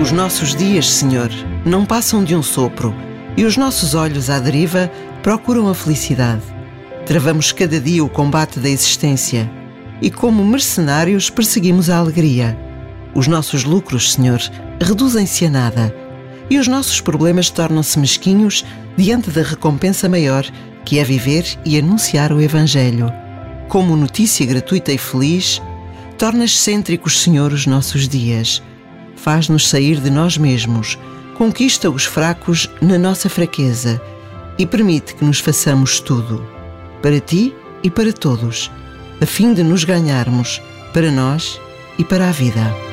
Os nossos dias, Senhor, não passam de um sopro e os nossos olhos à deriva procuram a felicidade. Travamos cada dia o combate da existência e, como mercenários, perseguimos a alegria. Os nossos lucros, Senhor, reduzem-se a nada e os nossos problemas tornam-se mesquinhos diante da recompensa maior que é viver e anunciar o Evangelho. Como notícia gratuita e feliz, torna excêntricos, Senhor, os nossos dias. Faz-nos sair de nós mesmos, conquista os fracos na nossa fraqueza e permite que nos façamos tudo, para ti e para todos, a fim de nos ganharmos, para nós e para a vida.